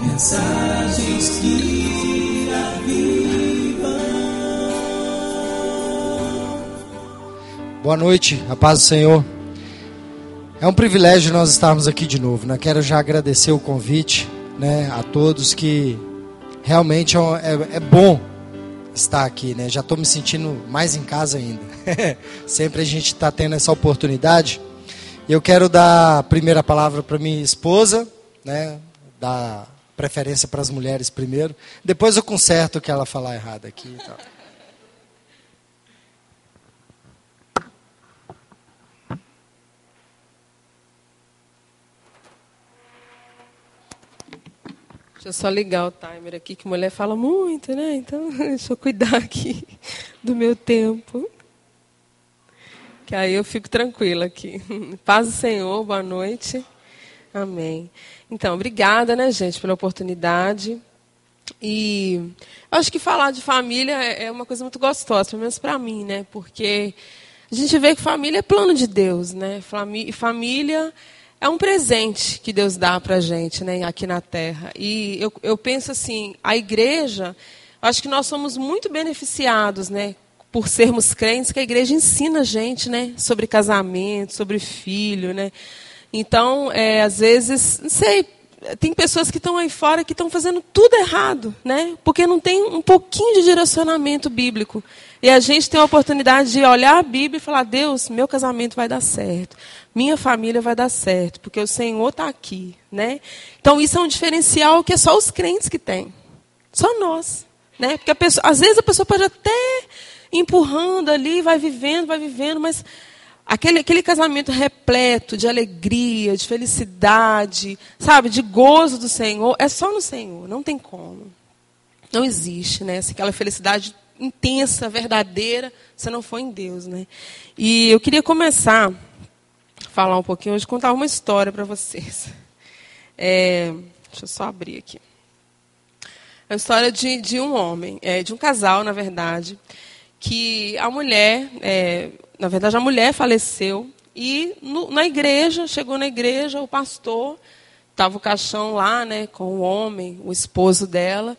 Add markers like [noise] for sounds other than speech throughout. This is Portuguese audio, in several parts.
mensagens que avivam. Boa noite, a paz do Senhor. É um privilégio nós estarmos aqui de novo. Né? Quero já agradecer o convite né, a todos que realmente é, é, é bom estar aqui. Né? Já estou me sentindo mais em casa ainda. [laughs] Sempre a gente está tendo essa oportunidade. Eu quero dar a primeira palavra para minha esposa, né? dar preferência para as mulheres primeiro. Depois eu conserto o que ela falar errado aqui. Então. Deixa eu só ligar o timer aqui, que mulher fala muito, né? Então, [laughs] deixa eu cuidar aqui do meu tempo. Que aí eu fico tranquila aqui. [laughs] Paz do Senhor, boa noite. Amém. Então, obrigada, né, gente, pela oportunidade. E eu acho que falar de família é, é uma coisa muito gostosa, pelo menos para mim, né? Porque a gente vê que família é plano de Deus, né? Família é um presente que Deus dá para a gente né, aqui na Terra. E eu, eu penso assim, a igreja, acho que nós somos muito beneficiados, né? Por sermos crentes, que a igreja ensina a gente, né? Sobre casamento, sobre filho, né? Então, é, às vezes, não sei, tem pessoas que estão aí fora que estão fazendo tudo errado, né? Porque não tem um pouquinho de direcionamento bíblico. E a gente tem a oportunidade de olhar a Bíblia e falar: Deus, meu casamento vai dar certo minha família vai dar certo, porque o Senhor está aqui, né? Então isso é um diferencial que é só os crentes que têm, só nós, né? Porque pessoa, às vezes a pessoa pode até empurrando ali, vai vivendo, vai vivendo, mas aquele, aquele casamento repleto de alegria, de felicidade, sabe, de gozo do Senhor, é só no Senhor, não tem como, não existe, né? Aquela felicidade intensa, verdadeira, se não for em Deus, né? E eu queria começar falar um pouquinho hoje, contar uma história para vocês. É, deixa eu só abrir aqui. É a história de, de um homem, é, de um casal, na verdade, que a mulher, é, na verdade, a mulher faleceu e no, na igreja, chegou na igreja, o pastor, estava o caixão lá, né, com o homem, o esposo dela,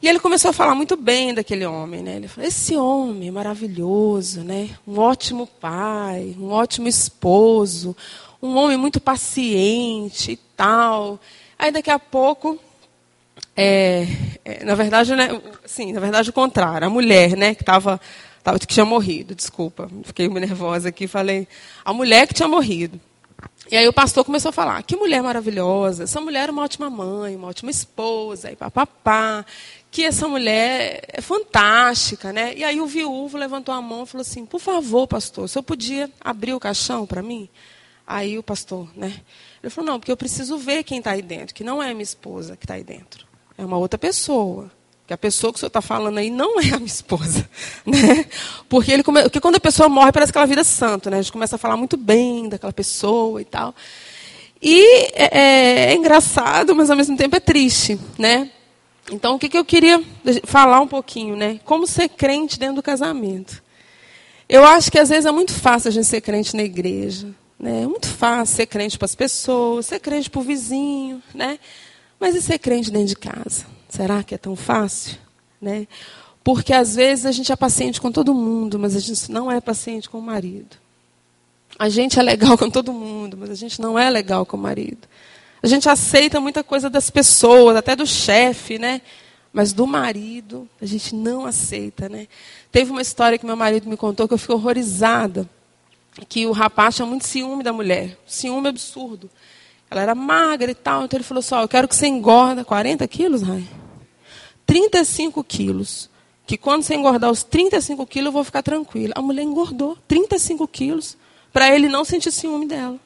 e ele começou a falar muito bem daquele homem, né? Ele falou: esse homem maravilhoso, né? Um ótimo pai, um ótimo esposo, um homem muito paciente e tal. Aí daqui a pouco, é, é, na verdade, né? Sim, na verdade o contrário. A mulher, né? Que estava, tava, que tinha morrido. Desculpa, fiquei nervosa aqui. Falei a mulher que tinha morrido. E aí o pastor começou a falar, que mulher maravilhosa, essa mulher é uma ótima mãe, uma ótima esposa, e papapá, que essa mulher é fantástica, né? E aí o viúvo levantou a mão e falou assim, por favor, pastor, se eu podia abrir o caixão para mim? Aí o pastor, né? Ele falou, não, porque eu preciso ver quem está aí dentro, que não é minha esposa que está aí dentro. É uma outra pessoa. Que a pessoa que o senhor está falando aí não é a minha esposa. [laughs] Né? Porque, ele come... Porque quando a pessoa morre, parece que ela vira santo. Né? A gente começa a falar muito bem daquela pessoa e tal. E é, é, é engraçado, mas ao mesmo tempo é triste. Né? Então, o que, que eu queria falar um pouquinho, né? Como ser crente dentro do casamento. Eu acho que às vezes é muito fácil a gente ser crente na igreja. Né? É muito fácil ser crente para as pessoas, ser crente para o vizinho. Né? Mas e ser crente dentro de casa? Será que é tão fácil? Né? Porque às vezes a gente é paciente com todo mundo, mas a gente não é paciente com o marido. A gente é legal [laughs] com todo mundo, mas a gente não é legal com o marido. A gente aceita muita coisa das pessoas, até do chefe, né? Mas do marido, a gente não aceita, né? Teve uma história que meu marido me contou que eu fiquei horrorizada. Que o rapaz tinha muito ciúme da mulher. Ciúme absurdo. Ela era magra e tal. Então ele falou assim: eu quero que você engorda 40 quilos, Rai. 35 quilos. Que quando você engordar os 35 quilos, eu vou ficar tranquila. A mulher engordou 35 quilos para ele não sentir ciúme dela. Eu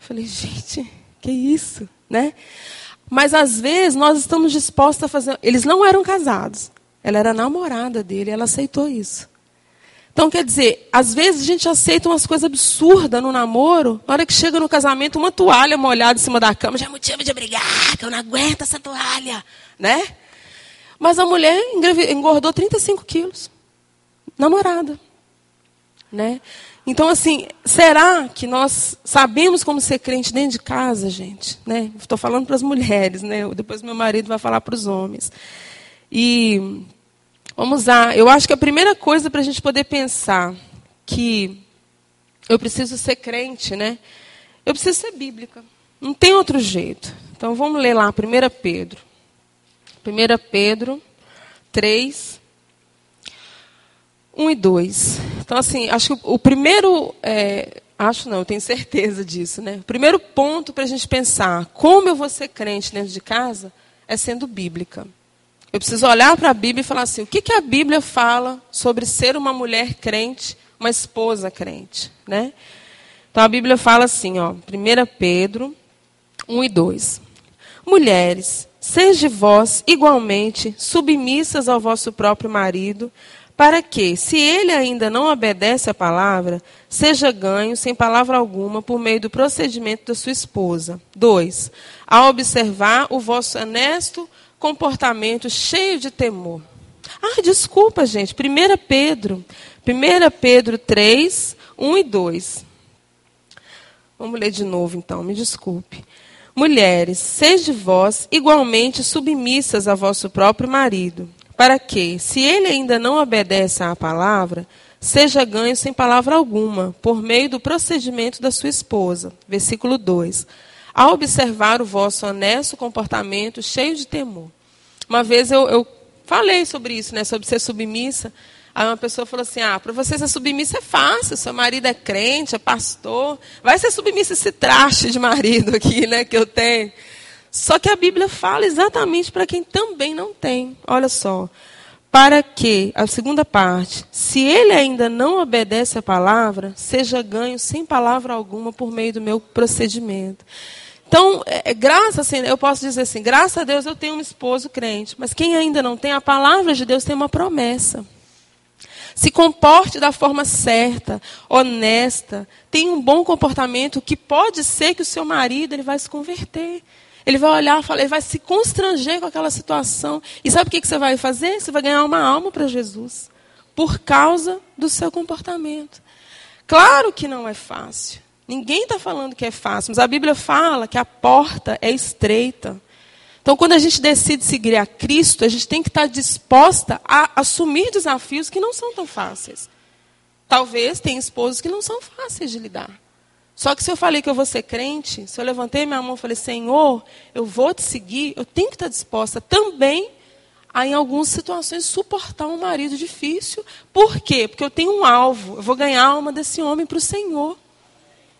falei, gente, que isso, né? Mas às vezes nós estamos dispostos a fazer. Eles não eram casados. Ela era namorada dele, ela aceitou isso. Então, quer dizer, às vezes a gente aceita umas coisas absurdas no namoro, na hora que chega no casamento, uma toalha molhada em cima da cama já é motivo de brigar, que eu não aguento essa toalha, né? Mas a mulher engordou 35 quilos, namorada, né? Então, assim, será que nós sabemos como ser crente dentro de casa, gente? Né? Estou falando para as mulheres, né? depois meu marido vai falar para os homens. E vamos lá, eu acho que a primeira coisa para a gente poder pensar que eu preciso ser crente, né? Eu preciso ser bíblica. Não tem outro jeito. Então vamos ler lá, 1 Pedro. 1 Pedro 3, 1 e 2. Então, assim, acho que o primeiro. É, acho não, eu tenho certeza disso, né? O primeiro ponto para a gente pensar como eu vou ser crente dentro de casa é sendo bíblica. Eu preciso olhar para a Bíblia e falar assim: o que, que a Bíblia fala sobre ser uma mulher crente, uma esposa crente, né? Então a Bíblia fala assim, ó, 1 Pedro 1 e 2. Mulheres, sejam vós igualmente submissas ao vosso próprio marido, para que, se ele ainda não obedece à palavra, seja ganho sem palavra alguma por meio do procedimento da sua esposa. 2. A observar o vosso honesto comportamento cheio de temor. Ah, desculpa, gente. 1 Pedro. 1 Pedro 3, 1 e 2. Vamos ler de novo, então, me desculpe. Mulheres, sede vós igualmente submissas a vosso próprio marido, para que, se ele ainda não obedece à palavra, seja ganho sem palavra alguma, por meio do procedimento da sua esposa. Versículo 2. A observar o vosso honesto comportamento cheio de temor. Uma vez eu, eu falei sobre isso, né, sobre ser submissa. Aí uma pessoa falou assim: ah, para você ser submissa é fácil, seu marido é crente, é pastor. Vai ser submissa esse traste de marido aqui, né, que eu tenho. Só que a Bíblia fala exatamente para quem também não tem. Olha só. Para que, a segunda parte, se ele ainda não obedece à palavra, seja ganho sem palavra alguma por meio do meu procedimento. Então, é, é, graças, assim, eu posso dizer assim, graças a Deus eu tenho um esposo crente, mas quem ainda não tem, a palavra de Deus tem uma promessa. Se comporte da forma certa, honesta, tenha um bom comportamento, que pode ser que o seu marido ele vai se converter. Ele vai olhar, ele vai se constranger com aquela situação. E sabe o que você vai fazer? Você vai ganhar uma alma para Jesus. Por causa do seu comportamento. Claro que não é fácil. Ninguém está falando que é fácil, mas a Bíblia fala que a porta é estreita. Então, quando a gente decide seguir a Cristo, a gente tem que estar disposta a assumir desafios que não são tão fáceis. Talvez tenha esposos que não são fáceis de lidar. Só que se eu falei que eu vou ser crente, se eu levantei minha mão e falei, Senhor, eu vou te seguir, eu tenho que estar disposta também a, em algumas situações, suportar um marido difícil. Por quê? Porque eu tenho um alvo, eu vou ganhar a alma desse homem para o Senhor.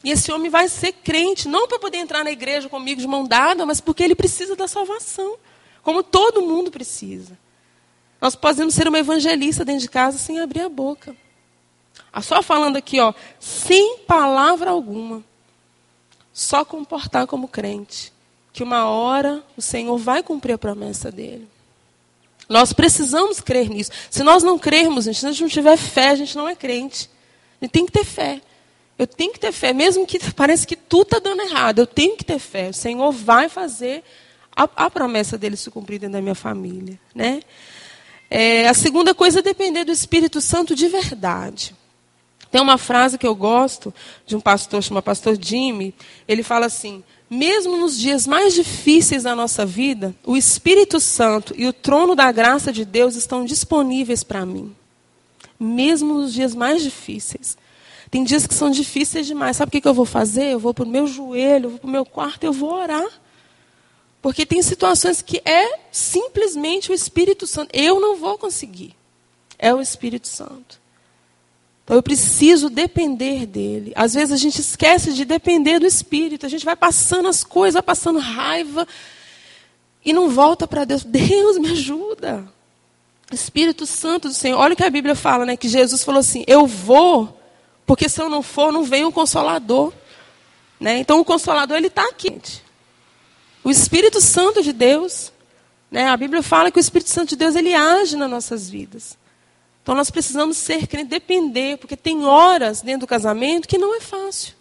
E esse homem vai ser crente, não para poder entrar na igreja comigo de mão dada, mas porque ele precisa da salvação, como todo mundo precisa. Nós podemos ser uma evangelista dentro de casa sem abrir a boca. Ah, só falando aqui, ó, sem palavra alguma. Só comportar como crente. Que uma hora o Senhor vai cumprir a promessa dele. Nós precisamos crer nisso. Se nós não crermos, gente, se a gente não tiver fé, a gente não é crente. A gente tem que ter fé. Eu tenho que ter fé, mesmo que pareça que tudo está dando errado. Eu tenho que ter fé. O Senhor vai fazer a, a promessa dele se cumprir dentro da minha família. Né? É, a segunda coisa é depender do Espírito Santo de verdade. Tem uma frase que eu gosto de um pastor, chama pastor Jimmy. Ele fala assim: mesmo nos dias mais difíceis da nossa vida, o Espírito Santo e o trono da graça de Deus estão disponíveis para mim. Mesmo nos dias mais difíceis. Tem dias que são difíceis demais. Sabe o que eu vou fazer? Eu vou para o meu joelho, eu vou para o meu quarto eu vou orar. Porque tem situações que é simplesmente o Espírito Santo. Eu não vou conseguir. É o Espírito Santo. Então eu preciso depender dele. Às vezes a gente esquece de depender do Espírito. A gente vai passando as coisas, vai passando raiva e não volta para Deus. Deus me ajuda. Espírito Santo do Senhor. Olha o que a Bíblia fala, né? Que Jesus falou assim: Eu vou, porque se eu não for, não vem o Consolador. Né? Então o Consolador ele está aqui. O Espírito Santo de Deus. Né? A Bíblia fala que o Espírito Santo de Deus ele age nas nossas vidas. Então nós precisamos ser crentes, depender, porque tem horas dentro do casamento que não é fácil.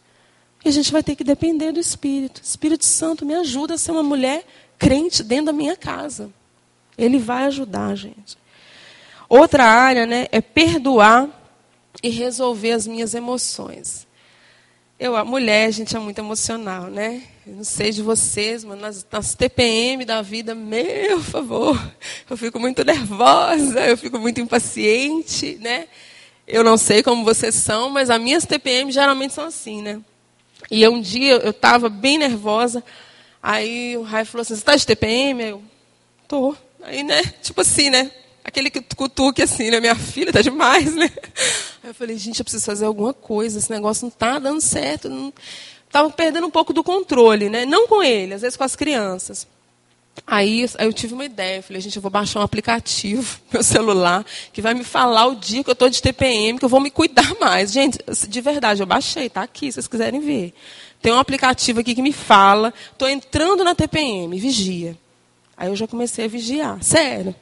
E a gente vai ter que depender do Espírito. Espírito Santo me ajuda a ser uma mulher crente dentro da minha casa. Ele vai ajudar a gente. Outra área né, é perdoar e resolver as minhas emoções. Eu, a mulher, a gente é muito emocional, né? Eu não sei de vocês, mas nas, nas TPM da vida, meu favor, [laughs] eu fico muito nervosa, eu fico muito impaciente, né? Eu não sei como vocês são, mas as minhas TPM geralmente são assim, né? E um dia eu estava bem nervosa, aí o Rai falou assim, você está de TPM? Eu, tô. Aí, né, tipo assim, né? Aquele cutuque assim, né? Minha filha tá demais, né? Aí eu falei, gente, eu preciso fazer alguma coisa, esse negócio não tá dando certo. Não... Tava perdendo um pouco do controle, né? Não com ele, às vezes com as crianças. Aí, aí eu tive uma ideia, eu falei, gente, eu vou baixar um aplicativo [laughs] meu celular que vai me falar o dia que eu estou de TPM, que eu vou me cuidar mais. Gente, de verdade, eu baixei, tá aqui, se vocês quiserem ver. Tem um aplicativo aqui que me fala, estou entrando na TPM, vigia. Aí eu já comecei a vigiar, sério.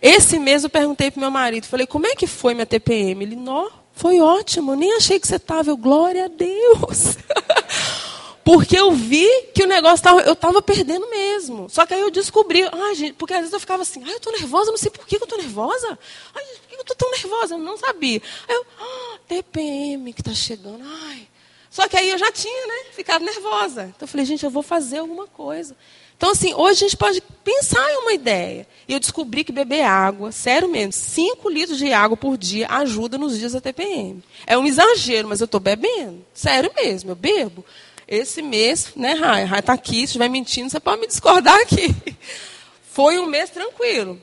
Esse mês eu perguntei para meu marido, falei, como é que foi minha TPM? Ele, nó, foi ótimo, nem achei que você estava. Eu, glória a Deus. [laughs] Porque eu vi que o negócio tava, eu estava perdendo mesmo. Só que aí eu descobri, ai, gente, porque às vezes eu ficava assim, ai, eu estou nervosa, não sei por que eu estou nervosa. Ai, por que eu estou tão nervosa? Eu não sabia. Aí eu, ah, TPM que está chegando, ai. Só que aí eu já tinha, né, ficado nervosa. Então eu falei, gente, eu vou fazer alguma coisa. Então, assim, hoje a gente pode pensar em uma ideia. E eu descobri que beber água, sério mesmo, 5 litros de água por dia ajuda nos dias da TPM. É um exagero, mas eu estou bebendo. Sério mesmo, eu bebo. Esse mês, né, Rai? Rai está aqui, se estiver mentindo, você pode me discordar aqui. [laughs] Foi um mês tranquilo.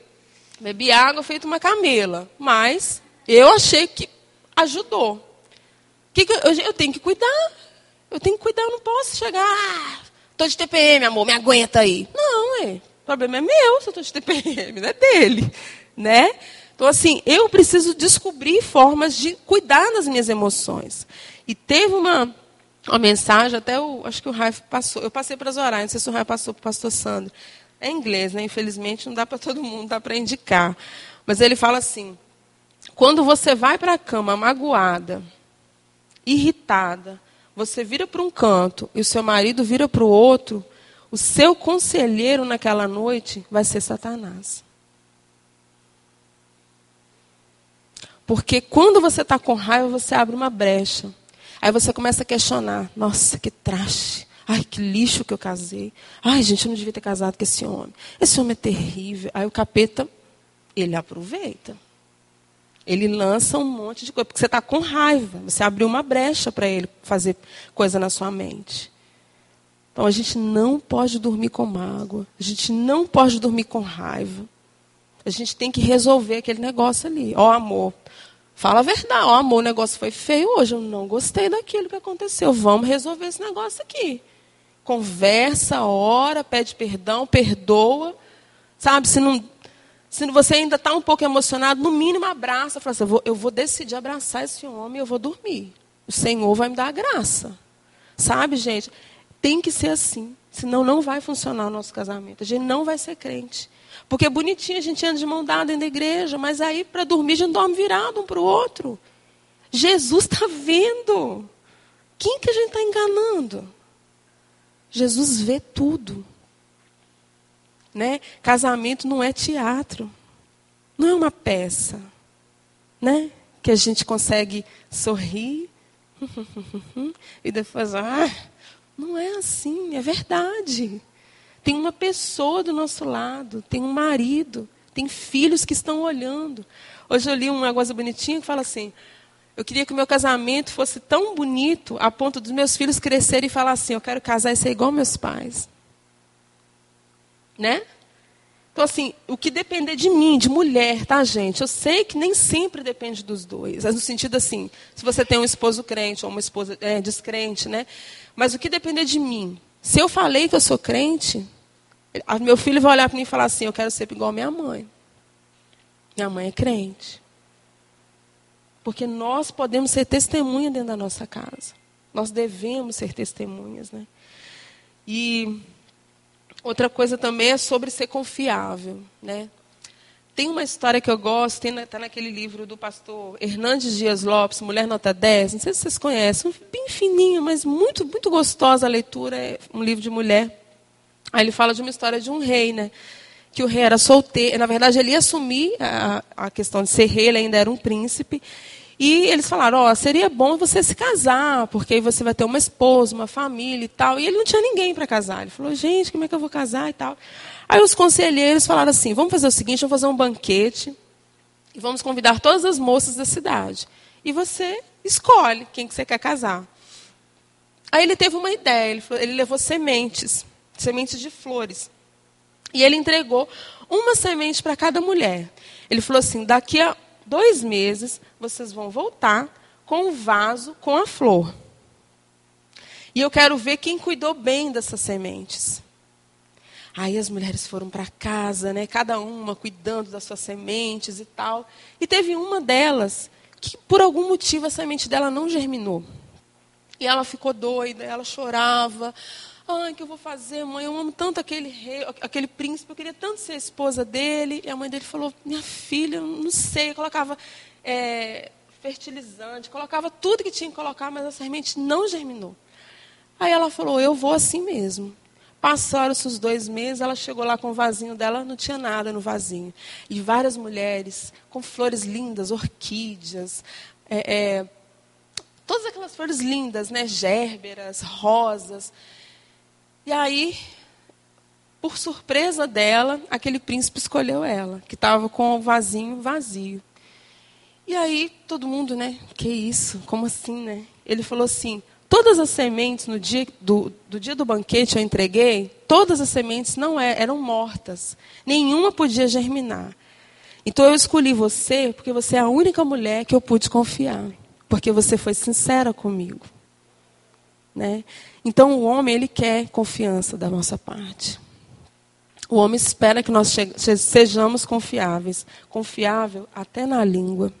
Bebi água feito uma camela. Mas eu achei que ajudou. Que que eu, eu, tenho que cuidar. Eu tenho que cuidar, eu não posso chegar. Ah, de TPM, amor, me aguenta aí. Não, é. O problema é meu se eu estou de TPM, não é dele. Né? Então, assim, eu preciso descobrir formas de cuidar das minhas emoções. E teve uma uma mensagem, até o, acho que o Raif passou. Eu passei para Zorar, não sei se o Raif passou para o pastor Sandro. É inglês, né? Infelizmente não dá para todo mundo, dá para indicar. Mas ele fala assim: quando você vai para a cama magoada, irritada, você vira para um canto e o seu marido vira para o outro, o seu conselheiro naquela noite vai ser Satanás. Porque quando você está com raiva, você abre uma brecha. Aí você começa a questionar: nossa, que traste. Ai, que lixo que eu casei. Ai, gente, eu não devia ter casado com esse homem. Esse homem é terrível. Aí o capeta, ele aproveita. Ele lança um monte de coisa. Porque você está com raiva. Você abriu uma brecha para ele fazer coisa na sua mente. Então a gente não pode dormir com mágoa. A gente não pode dormir com raiva. A gente tem que resolver aquele negócio ali. Ó, oh, amor, Fala a verdade, ó, amor, o negócio foi feio hoje, eu não gostei daquilo que aconteceu. Vamos resolver esse negócio aqui. Conversa, ora, pede perdão, perdoa. Sabe, se não se você ainda está um pouco emocionado, no mínimo abraça. Fala assim, eu, vou, eu vou decidir abraçar esse homem eu vou dormir. O Senhor vai me dar a graça. Sabe, gente? Tem que ser assim. Senão não vai funcionar o nosso casamento. A gente não vai ser crente. Porque é bonitinho a gente anda de mão dada dentro da igreja, mas aí para dormir a gente dorme virado um para o outro. Jesus está vendo. Quem que a gente está enganando? Jesus vê tudo. Né? Casamento não é teatro. Não é uma peça. Né? Que a gente consegue sorrir [laughs] e depois, ah, não é assim, é verdade. Tem uma pessoa do nosso lado, tem um marido, tem filhos que estão olhando. Hoje eu li uma coisa bonitinha que fala assim: eu queria que o meu casamento fosse tão bonito a ponto dos meus filhos crescerem e falar assim: eu quero casar e ser igual meus pais. Né? Então, assim, o que depender de mim, de mulher, tá, gente? Eu sei que nem sempre depende dos dois. No sentido assim, se você tem um esposo crente ou uma esposa é, descrente, né? Mas o que depender de mim? Se eu falei que eu sou crente, meu filho vai olhar para mim e falar assim: Eu quero ser igual a minha mãe. Minha mãe é crente. Porque nós podemos ser testemunha dentro da nossa casa. Nós devemos ser testemunhas. Né? E outra coisa também é sobre ser confiável. Né? Tem uma história que eu gosto, está naquele livro do pastor Hernandes Dias Lopes, Mulher Nota 10. Não sei se vocês conhecem, bem fininho, mas muito, muito gostosa a leitura. É um livro de mulher. Aí ele fala de uma história de um rei, né? Que o rei era solteiro. Na verdade, ele ia assumir a, a questão de ser rei, ele ainda era um príncipe. E eles falaram: Ó, oh, seria bom você se casar, porque aí você vai ter uma esposa, uma família e tal. E ele não tinha ninguém para casar. Ele falou: Gente, como é que eu vou casar e tal? Aí os conselheiros falaram assim: Vamos fazer o seguinte, vamos fazer um banquete e vamos convidar todas as moças da cidade. E você escolhe quem que você quer casar. Aí ele teve uma ideia, ele, falou, ele levou sementes, sementes de flores. E ele entregou uma semente para cada mulher. Ele falou assim: daqui a dois meses vocês vão voltar com o vaso com a flor. E eu quero ver quem cuidou bem dessas sementes. Aí as mulheres foram para casa, né, cada uma cuidando das suas sementes e tal. E teve uma delas que, por algum motivo, a semente dela não germinou. E ela ficou doida, ela chorava. Ai, que eu vou fazer, mãe? Eu amo tanto aquele rei, aquele príncipe, eu queria tanto ser esposa dele. E a mãe dele falou: Minha filha, não sei. Eu colocava é, fertilizante, colocava tudo que tinha que colocar, mas a semente não germinou. Aí ela falou: Eu vou assim mesmo. Passaram-se os dois meses, ela chegou lá com o vasinho dela, não tinha nada no vasinho. E várias mulheres com flores lindas, orquídeas, é, é, todas aquelas flores lindas, né? Gérberas, rosas. E aí, por surpresa dela, aquele príncipe escolheu ela, que estava com o vasinho vazio. E aí, todo mundo, né? Que isso? Como assim, né? Ele falou assim: todas as sementes no dia do, do dia do banquete eu entreguei, todas as sementes não é, eram mortas. Nenhuma podia germinar. Então eu escolhi você porque você é a única mulher que eu pude confiar, porque você foi sincera comigo. Né? Então o homem ele quer confiança da nossa parte. O homem espera que nós sejamos confiáveis, confiável até na língua.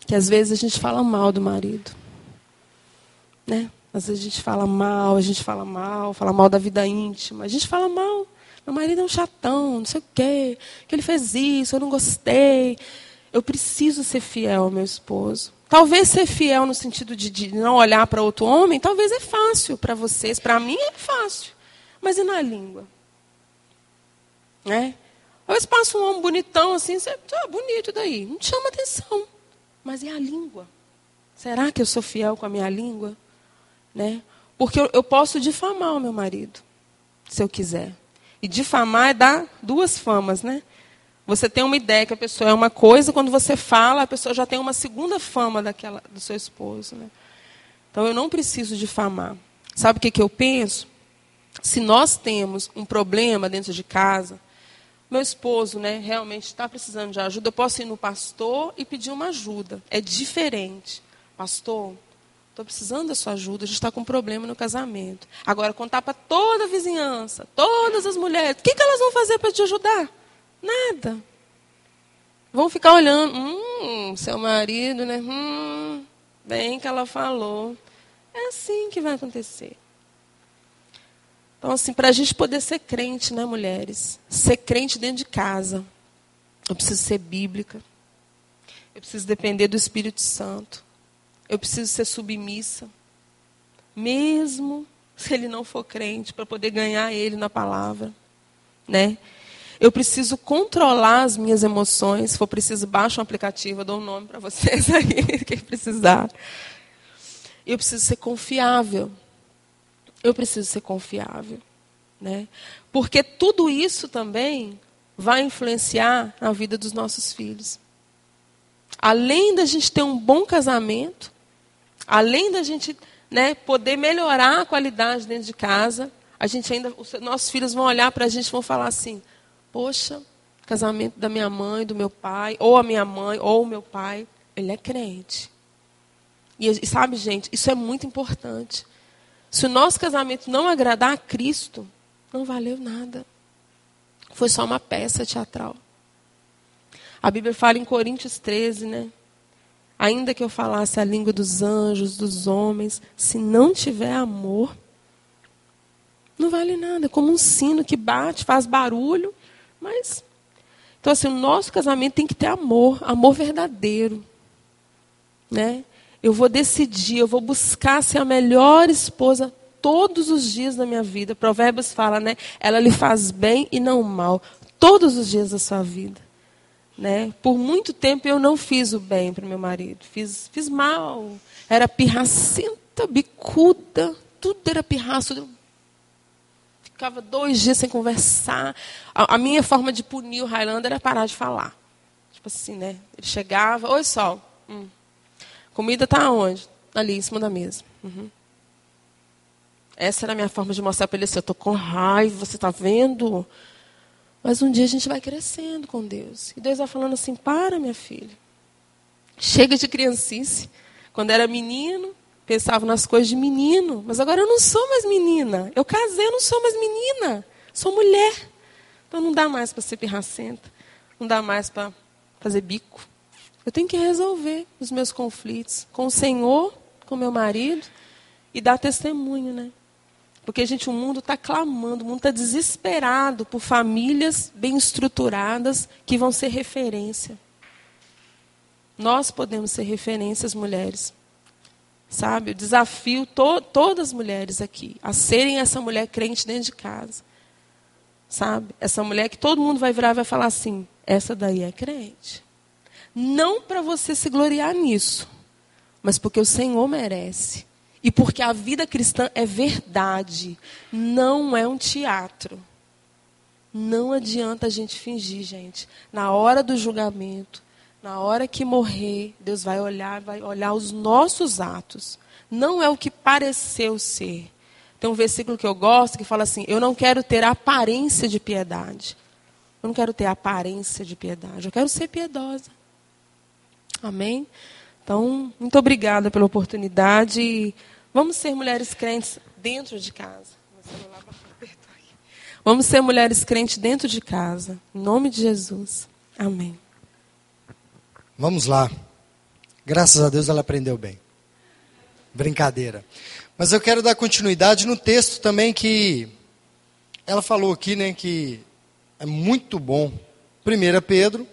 Que às vezes a gente fala mal do marido. Né? Às vezes a gente fala mal, a gente fala mal, fala mal da vida íntima. A gente fala mal. Meu marido é um chatão, não sei o quê, que ele fez isso, eu não gostei. Eu preciso ser fiel ao meu esposo. Talvez ser fiel no sentido de, de não olhar para outro homem, talvez é fácil para vocês. Para mim é fácil. Mas e na língua? Né? Vezes passa um homem bonitão assim, você, ah, bonito daí, não chama atenção. Mas e a língua? Será que eu sou fiel com a minha língua? Né? Porque eu, eu posso difamar o meu marido, se eu quiser. E difamar é dar duas famas, né? Você tem uma ideia que a pessoa é uma coisa, quando você fala, a pessoa já tem uma segunda fama daquela, do seu esposo. Né? Então eu não preciso difamar. Sabe o que, que eu penso? Se nós temos um problema dentro de casa, meu esposo né, realmente está precisando de ajuda, eu posso ir no pastor e pedir uma ajuda. É diferente. Pastor, estou precisando da sua ajuda, a gente está com um problema no casamento. Agora, contar para toda a vizinhança, todas as mulheres, o que, que elas vão fazer para te ajudar? Nada. Vão ficar olhando, hum, seu marido, né? Hum, bem que ela falou. É assim que vai acontecer. Então, assim, para a gente poder ser crente, né, mulheres? Ser crente dentro de casa. Eu preciso ser bíblica. Eu preciso depender do Espírito Santo. Eu preciso ser submissa. Mesmo se ele não for crente, para poder ganhar ele na palavra. Né? Eu preciso controlar as minhas emoções. Se for preciso, baixa um aplicativo, eu dou um nome para vocês [laughs] aí, quem precisar. Eu preciso ser confiável. Eu preciso ser confiável. Né? Porque tudo isso também vai influenciar na vida dos nossos filhos. Além da gente ter um bom casamento, além da gente né, poder melhorar a qualidade dentro de casa, a gente ainda, os nossos filhos vão olhar para a gente e vão falar assim: Poxa, casamento da minha mãe, do meu pai, ou a minha mãe, ou o meu pai, ele é crente. E, e sabe, gente, isso é muito importante. Se o nosso casamento não agradar a Cristo, não valeu nada. Foi só uma peça teatral. A Bíblia fala em Coríntios 13, né? Ainda que eu falasse a língua dos anjos, dos homens, se não tiver amor, não vale nada. É como um sino que bate, faz barulho, mas, então assim, o nosso casamento tem que ter amor, amor verdadeiro. Né? Eu vou decidir, eu vou buscar ser a melhor esposa todos os dias da minha vida. Provérbios fala, né? Ela lhe faz bem e não mal, todos os dias da sua vida. Né? Por muito tempo eu não fiz o bem para meu marido, fiz, fiz mal. Era pirracenta, bicuda, tudo era pirraço. Ficava dois dias sem conversar. A, a minha forma de punir o Highlander era parar de falar. Tipo assim, né? Ele chegava, oi sol, hum. comida está onde? Ali, em cima da mesa. Uhum. Essa era a minha forma de mostrar para ele assim, eu estou com raiva, você está vendo? Mas um dia a gente vai crescendo com Deus. E Deus vai falando assim: para, minha filha. Chega de criancice. Quando era menino, pensava nas coisas de menino. Mas agora eu não sou mais menina. Eu casei, eu não sou mais menina. Sou mulher. Então não dá mais para ser pirracenta. Não dá mais para fazer bico. Eu tenho que resolver os meus conflitos com o Senhor, com meu marido e dar testemunho, né? Porque, gente, o mundo está clamando, o mundo está desesperado por famílias bem estruturadas que vão ser referência. Nós podemos ser referências, mulheres. Sabe? Eu desafio to todas as mulheres aqui a serem essa mulher crente dentro de casa. Sabe? Essa mulher que todo mundo vai virar e vai falar assim: essa daí é crente. Não para você se gloriar nisso, mas porque o Senhor merece. E porque a vida cristã é verdade, não é um teatro. Não adianta a gente fingir, gente. Na hora do julgamento, na hora que morrer, Deus vai olhar, vai olhar os nossos atos. Não é o que pareceu ser. Tem um versículo que eu gosto que fala assim: Eu não quero ter aparência de piedade. Eu não quero ter aparência de piedade. Eu quero ser piedosa. Amém? Então, muito obrigada pela oportunidade. Vamos ser mulheres crentes dentro de casa. Vamos ser mulheres crentes dentro de casa. Em nome de Jesus. Amém. Vamos lá. Graças a Deus ela aprendeu bem. Brincadeira. Mas eu quero dar continuidade no texto também que ela falou aqui, né, que é muito bom. 1 Pedro,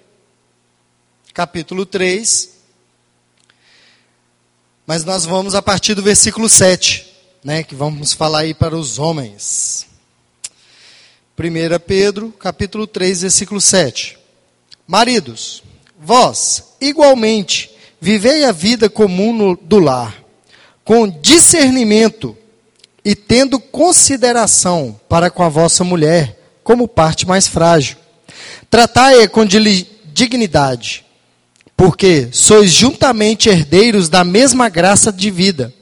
capítulo 3, mas nós vamos a partir do versículo 7, né, que vamos falar aí para os homens. 1 Pedro, capítulo 3, versículo 7. Maridos, vós, igualmente, vivei a vida comum do lar, com discernimento e tendo consideração para com a vossa mulher, como parte mais frágil. Tratai-a com dignidade porque sois juntamente herdeiros da mesma graça de vida,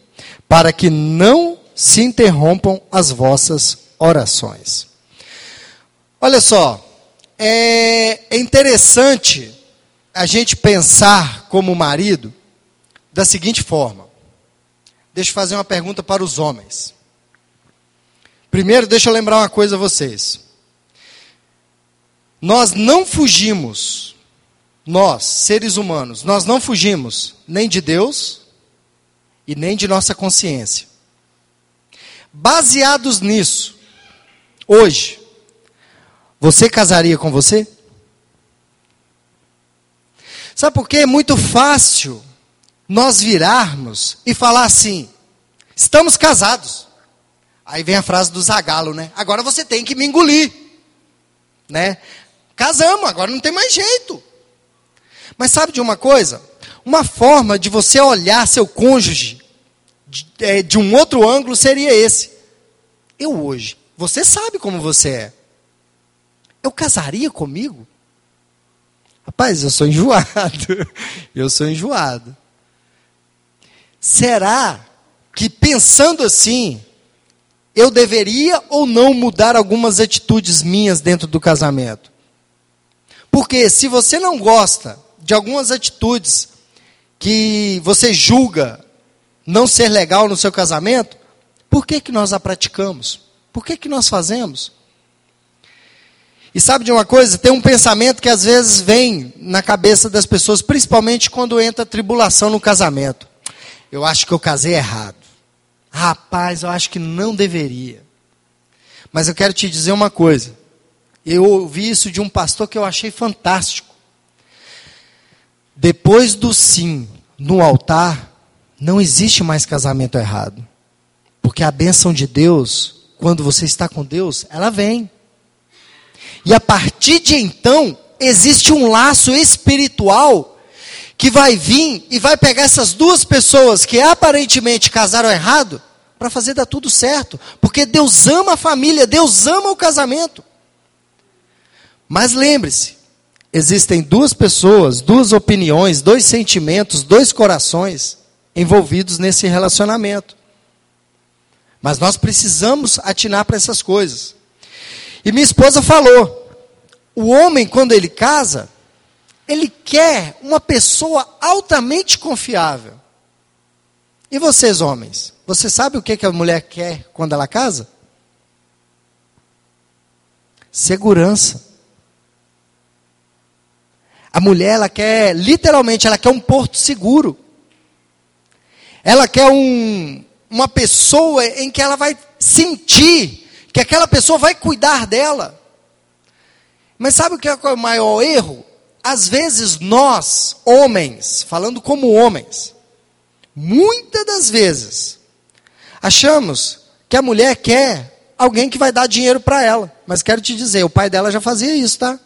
para que não se interrompam as vossas orações. Olha só, é, interessante a gente pensar como marido da seguinte forma. Deixa eu fazer uma pergunta para os homens. Primeiro, deixa eu lembrar uma coisa a vocês. Nós não fugimos nós, seres humanos, nós não fugimos nem de Deus e nem de nossa consciência. Baseados nisso, hoje, você casaria com você? Sabe por quê? É muito fácil nós virarmos e falar assim: estamos casados. Aí vem a frase do Zagalo, né? Agora você tem que me engolir. Né? Casamos, agora não tem mais jeito. Mas sabe de uma coisa? Uma forma de você olhar seu cônjuge de, é, de um outro ângulo seria esse. Eu hoje, você sabe como você é. Eu casaria comigo? Rapaz, eu sou enjoado. [laughs] Eu sou enjoado. Será que pensando assim, eu deveria ou não mudar algumas atitudes minhas dentro do casamento? Porque se você não gosta de algumas atitudes que você julga não ser legal no seu casamento, por que, que nós a praticamos? Por que, que nós fazemos? E sabe de uma coisa? Tem um pensamento que às vezes vem na cabeça das pessoas, principalmente quando entra tribulação no casamento. Eu acho que eu casei errado. Rapaz, eu acho que não deveria. Mas eu quero te dizer uma coisa. Eu ouvi isso de um pastor que eu achei fantástico. Depois do sim no altar, não existe mais casamento errado. Porque a bênção de Deus, quando você está com Deus, ela vem. E a partir de então, existe um laço espiritual que vai vir e vai pegar essas duas pessoas que aparentemente casaram errado para fazer dar tudo certo, porque Deus ama a família, Deus ama o casamento. Mas lembre-se, existem duas pessoas, duas opiniões, dois sentimentos, dois corações envolvidos nesse relacionamento. Mas nós precisamos atinar para essas coisas. E minha esposa falou: o homem, quando ele casa, ele quer uma pessoa altamente confiável. E vocês, homens? Você sabe o que, que a mulher quer quando ela casa? Segurança. A mulher, ela quer, literalmente, ela quer um porto seguro. Ela quer um, uma pessoa em que ela vai sentir que aquela pessoa vai cuidar dela. Mas sabe o que é o maior erro? Às vezes nós, homens, falando como homens, muitas das vezes, achamos que a mulher quer alguém que vai dar dinheiro para ela. Mas quero te dizer, o pai dela já fazia isso, tá?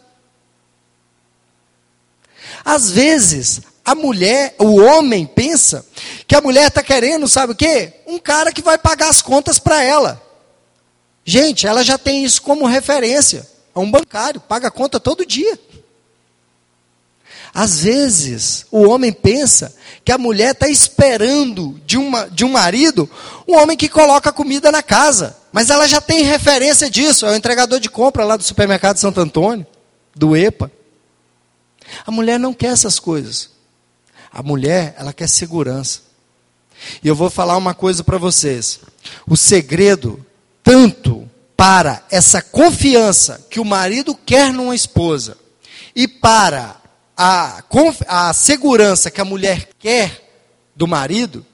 Às vezes, a mulher, o homem pensa que a mulher está querendo, sabe o quê? Um cara que vai pagar as contas para ela. Gente, ela já tem isso como referência. É um bancário, paga a conta todo dia. Às vezes, o homem pensa que a mulher está esperando de, uma, de um marido um homem que coloca comida na casa. Mas ela já tem referência disso. É o entregador de compra lá do supermercado Santo Antônio, do EPA. A mulher não quer essas coisas. A mulher, ela quer segurança. E eu vou falar uma coisa para vocês. O segredo, tanto para essa confiança que o marido quer numa esposa, e para a, a segurança que a mulher quer do marido,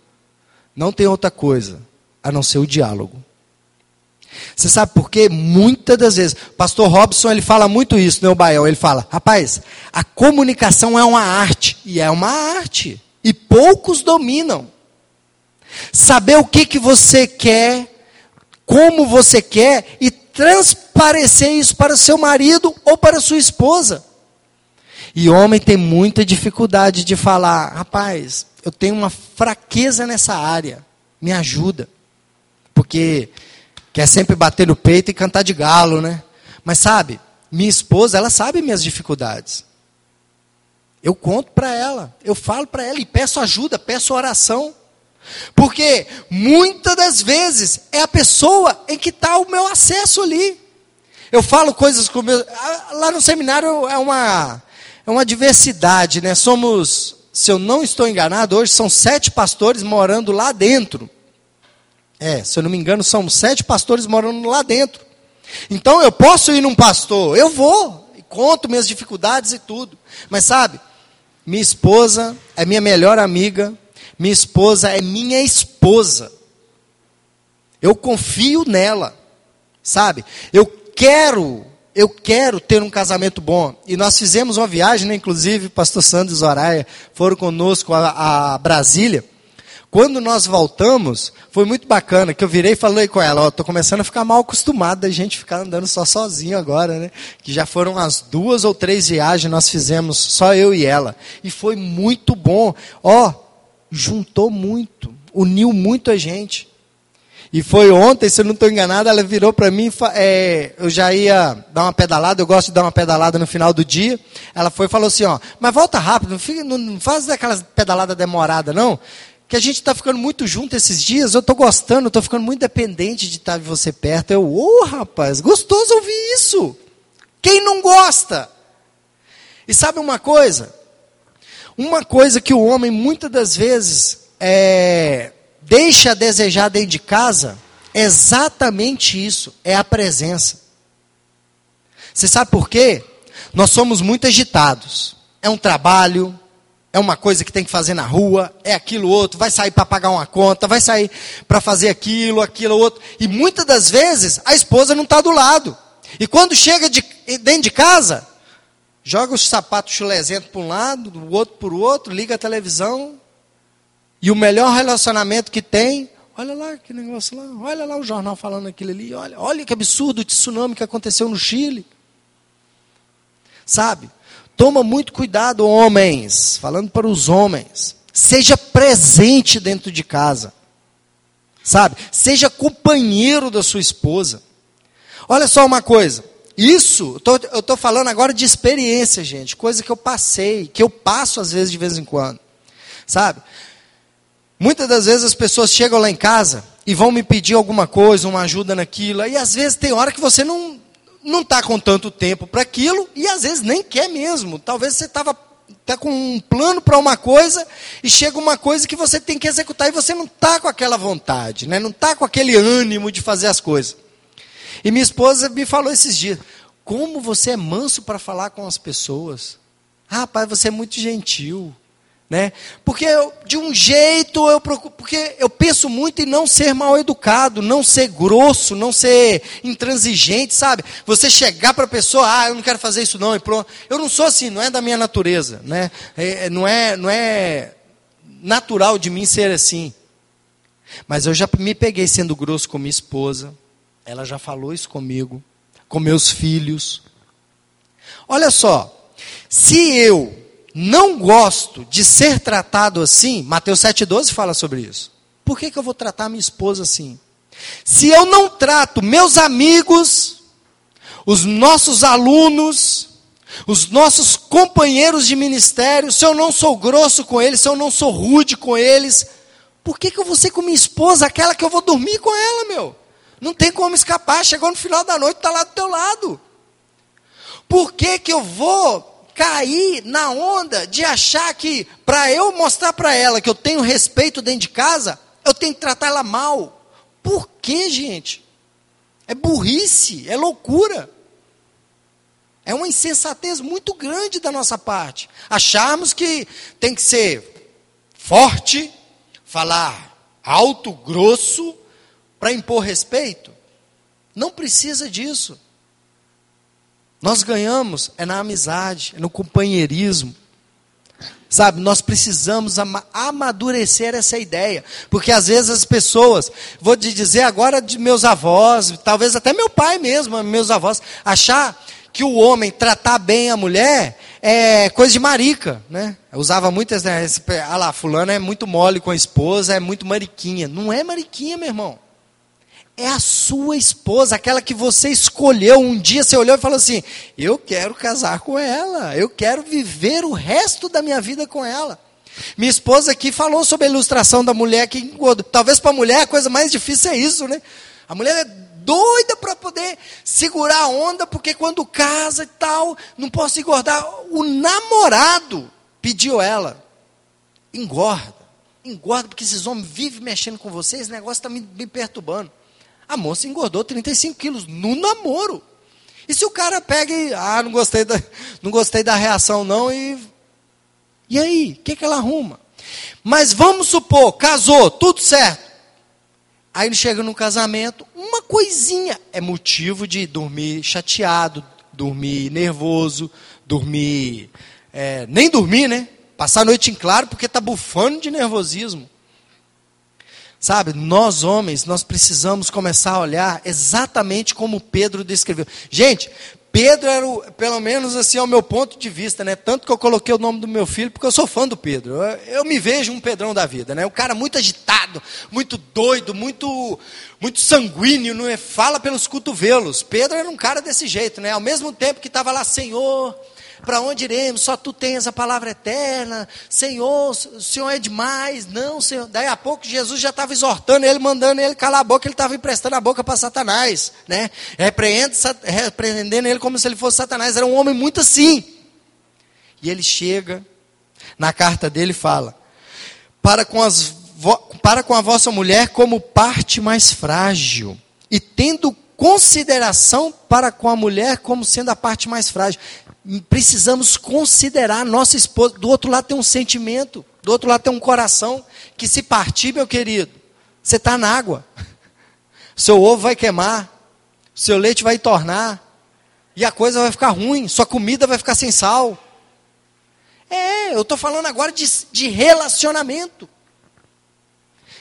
não tem outra coisa a não ser o diálogo. Você sabe por quê? Muitas das vezes, pastor Robson, ele fala muito isso, né, o Bael? Ele fala, rapaz, a comunicação é uma arte, e é uma arte, e poucos dominam. Saber o que, que você quer, como você quer, e transparecer isso para seu marido ou para sua esposa. E homem tem muita dificuldade de falar, rapaz, eu tenho uma fraqueza nessa área, me ajuda. Porque Quer sempre bater no peito e cantar de galo, né? Mas sabe, minha esposa, ela sabe minhas dificuldades. Eu conto para ela, eu falo para ela e peço ajuda, peço oração. Porque muitas das vezes é a pessoa em que está o meu acesso ali. Eu falo coisas com meu. Lá no seminário é uma, é uma diversidade, né? Somos, se eu não estou enganado, hoje são sete pastores morando lá dentro. É, se eu não me engano, são sete pastores morando lá dentro. Então eu posso ir num pastor, eu vou, e conto minhas dificuldades e tudo. Mas sabe, minha esposa é minha melhor amiga, minha esposa é minha esposa. Eu confio nela, sabe? Eu quero, eu quero ter um casamento bom. E nós fizemos uma viagem, né? inclusive, pastor Sandro e Zoraia foram conosco a, a Brasília. Quando nós voltamos, foi muito bacana, que eu virei e falei com ela, ó, oh, tô começando a ficar mal acostumado da gente ficar andando só sozinho agora, né? Que já foram as duas ou três viagens nós fizemos, só eu e ela. E foi muito bom. Ó, oh, juntou muito, uniu muito a gente. E foi ontem, se eu não estou enganado, ela virou para mim, é, eu já ia dar uma pedalada, eu gosto de dar uma pedalada no final do dia. Ela foi e falou assim, ó, mas volta rápido, não, fica, não faz aquela pedalada demorada não que a gente está ficando muito junto esses dias, eu estou gostando, estou ficando muito dependente de estar tá de você perto. Eu, ô oh, rapaz, gostoso ouvir isso. Quem não gosta? E sabe uma coisa? Uma coisa que o homem muitas das vezes é, deixa a desejar dentro de casa é exatamente isso, é a presença. Você sabe por quê? Nós somos muito agitados. É um trabalho, é uma coisa que tem que fazer na rua, é aquilo outro, vai sair para pagar uma conta, vai sair para fazer aquilo, aquilo outro. E muitas das vezes a esposa não está do lado. E quando chega de, dentro de casa, joga os sapatos chulezento para um lado, do outro para o outro, liga a televisão. E o melhor relacionamento que tem, olha lá que negócio lá, olha lá o jornal falando aquilo ali, olha, olha que absurdo o tsunami que aconteceu no Chile. Sabe? Toma muito cuidado, homens, falando para os homens. Seja presente dentro de casa. Sabe? Seja companheiro da sua esposa. Olha só uma coisa. Isso, eu estou falando agora de experiência, gente. Coisa que eu passei, que eu passo às vezes de vez em quando. Sabe? Muitas das vezes as pessoas chegam lá em casa e vão me pedir alguma coisa, uma ajuda naquilo. E às vezes tem hora que você não não está com tanto tempo para aquilo e às vezes nem quer mesmo. Talvez você estava tá com um plano para uma coisa e chega uma coisa que você tem que executar e você não está com aquela vontade, né? não está com aquele ânimo de fazer as coisas. E minha esposa me falou esses dias: como você é manso para falar com as pessoas. Ah, rapaz, você é muito gentil. Né? Porque eu, de um jeito eu porque eu penso muito em não ser mal educado, não ser grosso, não ser intransigente, sabe? Você chegar para a pessoa, ah, eu não quero fazer isso não, e pronto. Eu não sou assim, não é da minha natureza, né? É, é não é, não é natural de mim ser assim. Mas eu já me peguei sendo grosso com minha esposa. Ela já falou isso comigo, com meus filhos. Olha só, se eu não gosto de ser tratado assim, Mateus 7,12 fala sobre isso. Por que, que eu vou tratar minha esposa assim? Se eu não trato meus amigos, os nossos alunos, os nossos companheiros de ministério, se eu não sou grosso com eles, se eu não sou rude com eles, por que, que eu vou ser com minha esposa, aquela que eu vou dormir com ela, meu? Não tem como escapar, chegou no final da noite, está lá do teu lado. Por que, que eu vou cair na onda de achar que para eu mostrar para ela que eu tenho respeito dentro de casa, eu tenho que tratar ela mal. Por que, gente? É burrice, é loucura. É uma insensatez muito grande da nossa parte. Acharmos que tem que ser forte, falar alto, grosso, para impor respeito. Não precisa disso. Nós ganhamos é na amizade, é no companheirismo. Sabe, nós precisamos amadurecer essa ideia. Porque às vezes as pessoas, vou te dizer agora de meus avós, talvez até meu pai mesmo, meus avós, achar que o homem tratar bem a mulher é coisa de marica, né? Eu usava muitas, né? Ah lá, fulano é muito mole com a esposa, é muito mariquinha. Não é mariquinha, meu irmão é a sua esposa, aquela que você escolheu. Um dia você olhou e falou assim: Eu quero casar com ela, eu quero viver o resto da minha vida com ela. Minha esposa aqui falou sobre a ilustração da mulher que engorda. Talvez para a mulher a coisa mais difícil é isso, né? A mulher é doida para poder segurar a onda, porque quando casa e tal, não posso engordar. O namorado pediu ela: engorda, engorda, porque esses homens vivem mexendo com você, esse negócio está me, me perturbando. A moça engordou 35 quilos no namoro. E se o cara pega e, ah, não gostei da, não gostei da reação não, e. E aí? O que, que ela arruma? Mas vamos supor, casou, tudo certo. Aí ele chega no casamento, uma coisinha é motivo de dormir chateado, dormir nervoso, dormir. É, nem dormir, né? Passar a noite em claro porque está bufando de nervosismo. Sabe, nós homens, nós precisamos começar a olhar exatamente como Pedro descreveu. Gente, Pedro era, o, pelo menos assim, ao meu ponto de vista, né? Tanto que eu coloquei o nome do meu filho, porque eu sou fã do Pedro. Eu, eu me vejo um Pedrão da vida, né? O cara muito agitado, muito doido, muito, muito sanguíneo, não é? fala pelos cotovelos. Pedro era um cara desse jeito, né? Ao mesmo tempo que estava lá, Senhor, para onde iremos? Só tu tens a palavra eterna. Senhor, o Senhor é demais. Não, Senhor. Daí a pouco Jesus já estava exortando ele, mandando ele calar a boca, ele estava emprestando a boca para Satanás, né? Repreende, repreendendo ele como se ele fosse Satanás. Era um homem muito assim. E ele chega, na carta dele fala: para com, as, para com a vossa mulher como parte mais frágil, e tendo consideração para com a mulher como sendo a parte mais frágil precisamos considerar nossa esposa. Do outro lado tem um sentimento, do outro lado tem um coração que se partir, meu querido, você está na água. [laughs] Seu ovo vai queimar, seu leite vai tornar, e a coisa vai ficar ruim, sua comida vai ficar sem sal. É, eu estou falando agora de, de relacionamento.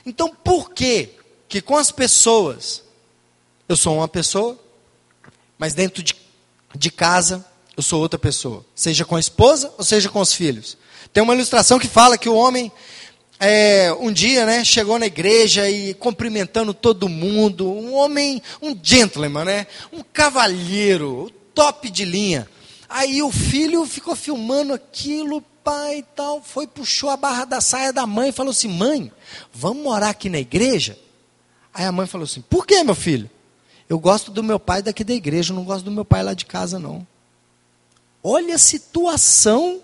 Então, por que que com as pessoas, eu sou uma pessoa, mas dentro de, de casa eu sou outra pessoa. Seja com a esposa ou seja com os filhos. Tem uma ilustração que fala que o homem, é, um dia, né, chegou na igreja e cumprimentando todo mundo. Um homem, um gentleman, né? Um cavalheiro, top de linha. Aí o filho ficou filmando aquilo, pai e tal, foi, puxou a barra da saia da mãe e falou assim: mãe, vamos morar aqui na igreja? Aí a mãe falou assim: por que, meu filho? Eu gosto do meu pai daqui da igreja, não gosto do meu pai lá de casa, não. Olha a situação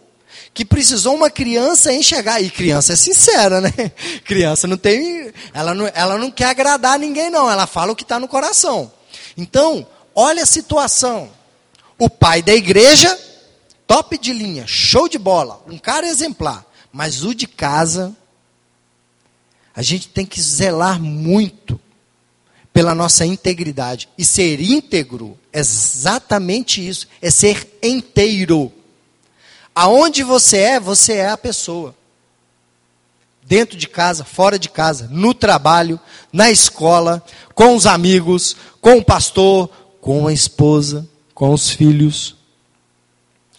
que precisou uma criança enxergar. E criança é sincera, né? [laughs] Criança não tem. Ela não, ela não quer agradar ninguém, não. Ela fala o que está no coração. Então, olha a situação. O pai da igreja, top de linha, show de bola, um cara exemplar. Mas o de casa, a gente tem que zelar muito pela nossa integridade. E ser íntegro é exatamente isso: é ser inteiro. Aonde você é, você é a pessoa. Dentro de casa, fora de casa, no trabalho, na escola, com os amigos, com o pastor, com a esposa, com os filhos.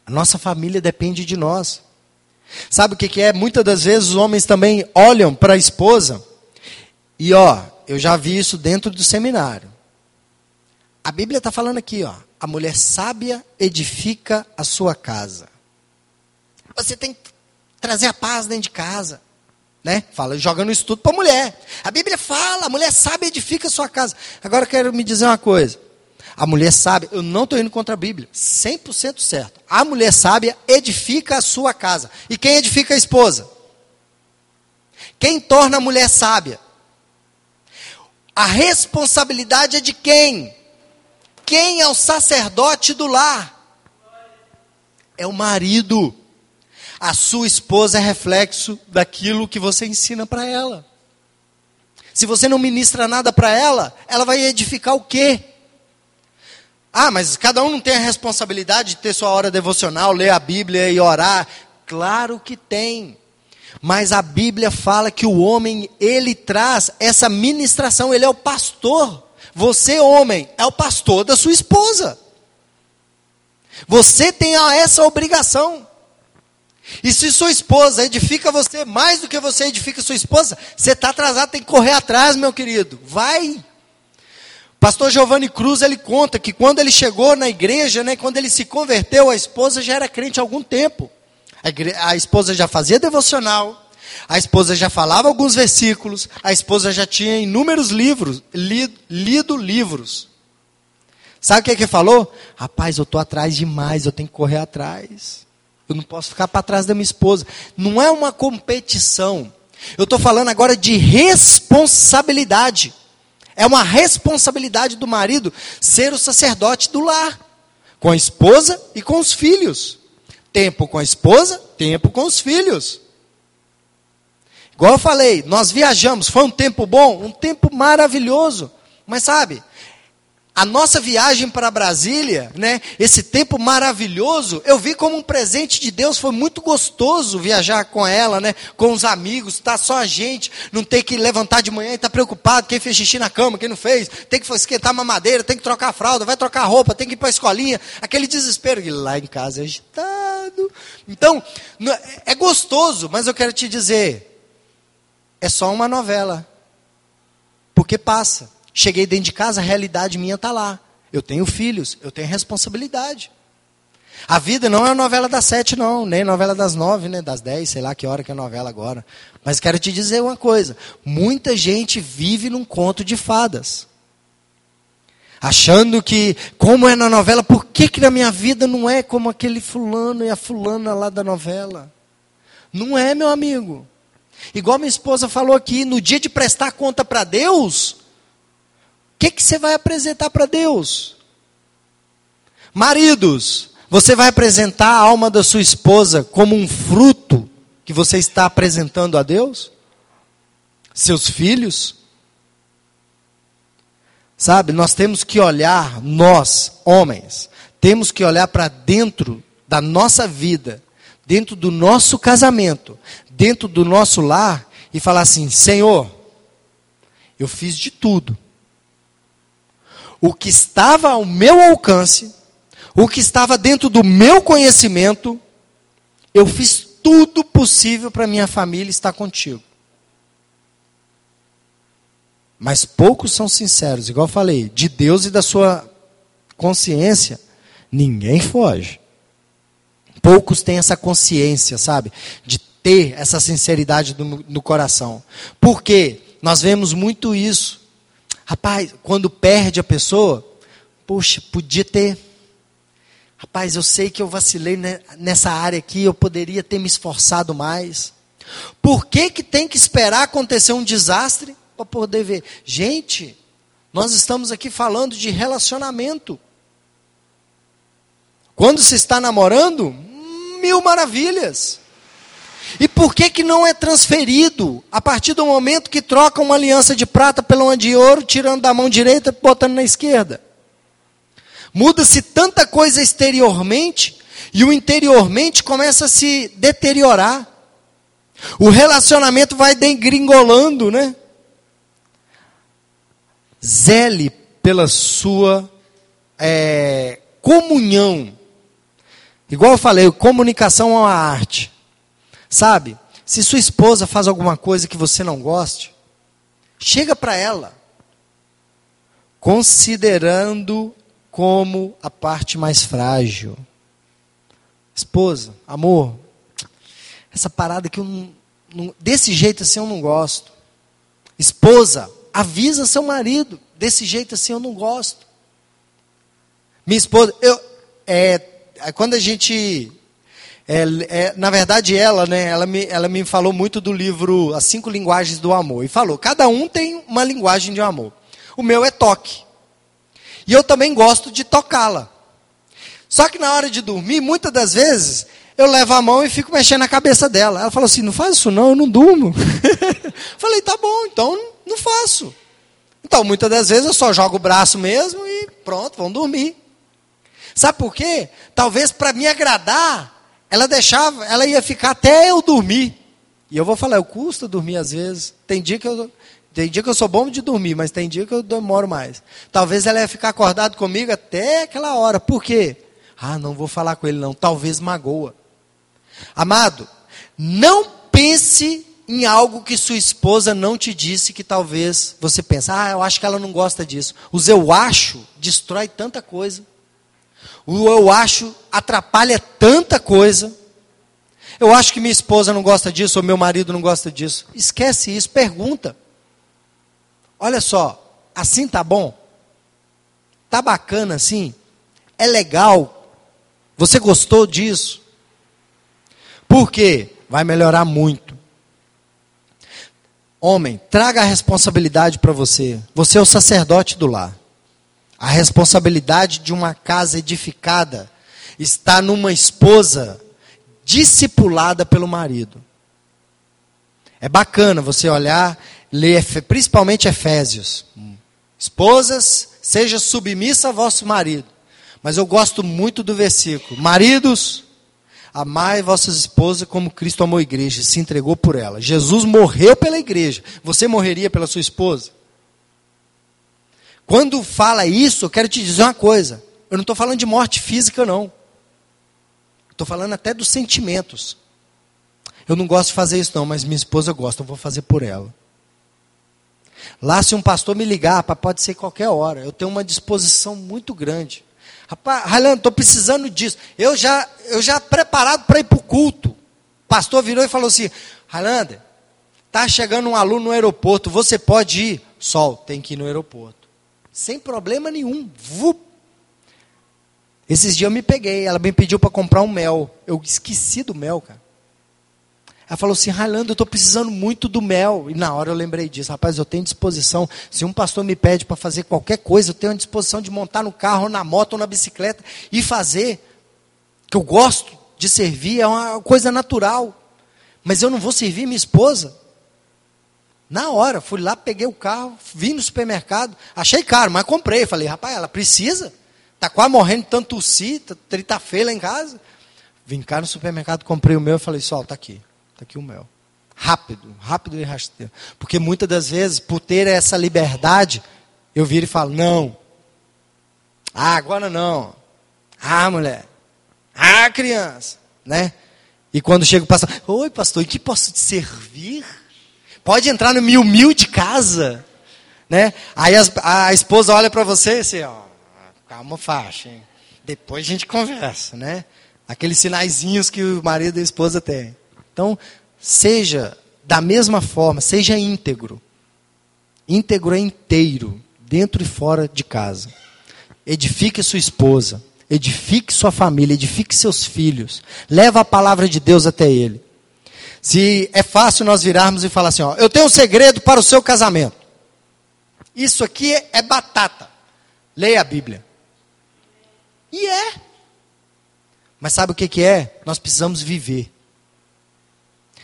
A nossa família depende de nós. Sabe o que, que é? Muitas das vezes os homens também olham para a esposa e, ó, eu já vi isso dentro do seminário. A Bíblia está falando aqui, ó, a mulher sábia edifica a sua casa. Você tem que trazer a paz dentro de casa. Né? Fala, jogando isso tudo para a mulher. A Bíblia fala, a mulher sábia edifica a sua casa. Agora quero me dizer uma coisa. A mulher sábia, eu não estou indo contra a Bíblia, 100% certo. A mulher sábia edifica a sua casa. E quem edifica a esposa? Quem torna a mulher sábia? A responsabilidade é de quem? Quem é o sacerdote do lar? É o marido. A sua esposa é reflexo daquilo que você ensina para ela. Se você não ministra nada para ela, ela vai edificar o quê? Ah, mas cada um não tem a responsabilidade de ter sua hora devocional, ler a Bíblia e orar. Claro que tem. Mas a Bíblia fala que o homem, ele traz essa ministração, ele é o pastor. Você, homem, é o pastor da sua esposa. Você tem essa obrigação. E se sua esposa edifica você mais do que você edifica sua esposa, você está atrasado, tem que correr atrás, meu querido. Vai. Pastor Giovanni Cruz, ele conta que quando ele chegou na igreja, né, quando ele se converteu, a esposa já era crente há algum tempo. A, esposa já fazia devocional, a esposa já falava alguns versículos, a esposa já tinha inúmeros livros, li... lido livros. Sabe o que, é que falou? Rapaz, eu estou atrás demais, eu tenho que correr atrás. Eu não posso ficar para trás da minha esposa. Não é uma competição. Eu estou falando agora de responsabilidade. É uma responsabilidade do marido ser o sacerdote do lar, com a esposa e com os filhos. Tempo com a esposa, tempo com os filhos. Igual eu falei, nós viajamos, foi um tempo bom, um tempo maravilhoso. Mas sabe, a nossa viagem para Brasília, né, esse tempo maravilhoso, eu vi como um presente de Deus, foi muito gostoso viajar com ela, né, com os amigos, tá só a gente, não ter que levantar de manhã e estar tá preocupado, quem fez xixi na cama, quem não fez, tem que esquentar uma madeira, tem que trocar fralda, vai trocar roupa, tem que ir para a escolinha, aquele desespero, e lá em casa é agitado. Então, é gostoso, mas eu quero te dizer, é só uma novela, porque passa. Cheguei dentro de casa, a realidade minha está lá. Eu tenho filhos, eu tenho responsabilidade. A vida não é a novela das sete, não, nem novela das nove, né, das dez, sei lá que hora que é a novela agora. Mas quero te dizer uma coisa: muita gente vive num conto de fadas. Achando que, como é na novela, por que, que na minha vida não é como aquele fulano e a fulana lá da novela? Não é, meu amigo. Igual minha esposa falou aqui, no dia de prestar conta para Deus, que, que você vai apresentar para Deus? Maridos, você vai apresentar a alma da sua esposa como um fruto que você está apresentando a Deus? Seus filhos? Sabe, nós temos que olhar, nós, homens, temos que olhar para dentro da nossa vida, dentro do nosso casamento, dentro do nosso lar e falar assim: Senhor, eu fiz de tudo o que estava ao meu alcance, o que estava dentro do meu conhecimento, eu fiz tudo possível para minha família estar contigo. Mas poucos são sinceros, igual eu falei, de Deus e da sua consciência, ninguém foge. Poucos têm essa consciência, sabe? De ter essa sinceridade no, no coração. Por quê? Nós vemos muito isso. Rapaz, quando perde a pessoa, poxa, podia ter. Rapaz, eu sei que eu vacilei nessa área aqui, eu poderia ter me esforçado mais. Por que, que tem que esperar acontecer um desastre para poder ver? Gente, nós estamos aqui falando de relacionamento. Quando se está namorando, mil maravilhas. E por que, que não é transferido a partir do momento que troca uma aliança de prata pela uma de ouro, tirando da mão direita e botando na esquerda? Muda-se tanta coisa exteriormente e o interiormente começa a se deteriorar. O relacionamento vai degringolando, né? Zele pela sua é, comunhão. Igual eu falei, comunicação é uma arte. Sabe? Se sua esposa faz alguma coisa que você não goste, chega para ela, considerando como a parte mais frágil. Esposa, amor, essa parada que eu não, não, desse jeito assim eu não gosto. Esposa, avisa seu marido, desse jeito assim eu não gosto. Minha esposa, eu, é, quando a gente é, é, na verdade, ela, né, ela me, ela me falou muito do livro As Cinco Linguagens do Amor. E falou: cada um tem uma linguagem de amor. O meu é toque. E eu também gosto de tocá-la. Só que na hora de dormir, muitas das vezes, eu levo a mão e fico mexendo na cabeça dela. Ela falou assim: não faz isso não, eu não durmo. [laughs] Falei: tá bom, então não faço. Então, muitas das vezes eu só jogo o braço mesmo e pronto, vão dormir. Sabe por quê? Talvez para me agradar, ela deixava, ela ia ficar até eu dormir. E eu vou falar, eu custo dormir às vezes. Tem dia que eu tem dia que eu sou bom de dormir, mas tem dia que eu demoro mais. Talvez ela ia ficar acordado comigo até aquela hora. Por quê? Ah, não vou falar com ele não. Talvez magoa. Amado, não pense em algo que sua esposa não te disse que talvez você pense. Ah, eu acho que ela não gosta disso. Os eu acho destrói tanta coisa. O eu acho atrapalha tanta coisa. Eu acho que minha esposa não gosta disso, ou meu marido não gosta disso. Esquece isso, pergunta. Olha só, assim tá bom? Tá bacana assim? É legal? Você gostou disso? Por quê? Vai melhorar muito. Homem, traga a responsabilidade para você. Você é o sacerdote do lar. A responsabilidade de uma casa edificada está numa esposa discipulada pelo marido. É bacana você olhar, ler principalmente Efésios. Esposas, seja submissa a vosso marido. Mas eu gosto muito do versículo: Maridos, amai vossas esposas como Cristo amou a igreja, se entregou por ela. Jesus morreu pela igreja. Você morreria pela sua esposa? Quando fala isso, eu quero te dizer uma coisa. Eu não estou falando de morte física, não. Estou falando até dos sentimentos. Eu não gosto de fazer isso, não, mas minha esposa gosta, eu vou fazer por ela. Lá, se um pastor me ligar, pode ser qualquer hora. Eu tenho uma disposição muito grande. Rapaz, Railan, estou precisando disso. Eu já, eu já preparado para ir para o culto. O pastor virou e falou assim: Highlander, está chegando um aluno no aeroporto, você pode ir? Sol, tem que ir no aeroporto sem problema nenhum. Vup. Esses dias eu me peguei, ela me pediu para comprar um mel. Eu esqueci do mel, cara. Ela falou assim, Railando, eu estou precisando muito do mel. E na hora eu lembrei disso. Rapaz, eu tenho disposição. Se um pastor me pede para fazer qualquer coisa, eu tenho a disposição de montar no carro, na moto, ou na bicicleta e fazer. Que eu gosto de servir, é uma coisa natural. Mas eu não vou servir minha esposa. Na hora, fui lá, peguei o carro, vim no supermercado, achei caro, mas comprei. Falei, rapaz, ela precisa? Está quase morrendo tanto tossir, tá feia lá em casa. Vim cá no supermercado, comprei o meu e falei, sol, está aqui, está aqui o mel. Rápido, rápido e rasteiro. Porque muitas das vezes, por ter essa liberdade, eu viro e falo, não. Ah, agora não. Ah, mulher. Ah, criança. Né? E quando chega o pastor, oi pastor, em que posso te servir? Pode entrar no mil mil de casa. Né? Aí a esposa olha para você e assim, ó, calma faixa, hein? depois a gente conversa, né? Aqueles sinaizinhos que o marido e a esposa têm. Então, seja da mesma forma, seja íntegro. Íntegro é inteiro, dentro e fora de casa. Edifique sua esposa, edifique sua família, edifique seus filhos. Leva a palavra de Deus até ele. Se é fácil nós virarmos e falar assim, ó, eu tenho um segredo para o seu casamento. Isso aqui é batata. Leia a Bíblia. E é. Mas sabe o que, que é? Nós precisamos viver.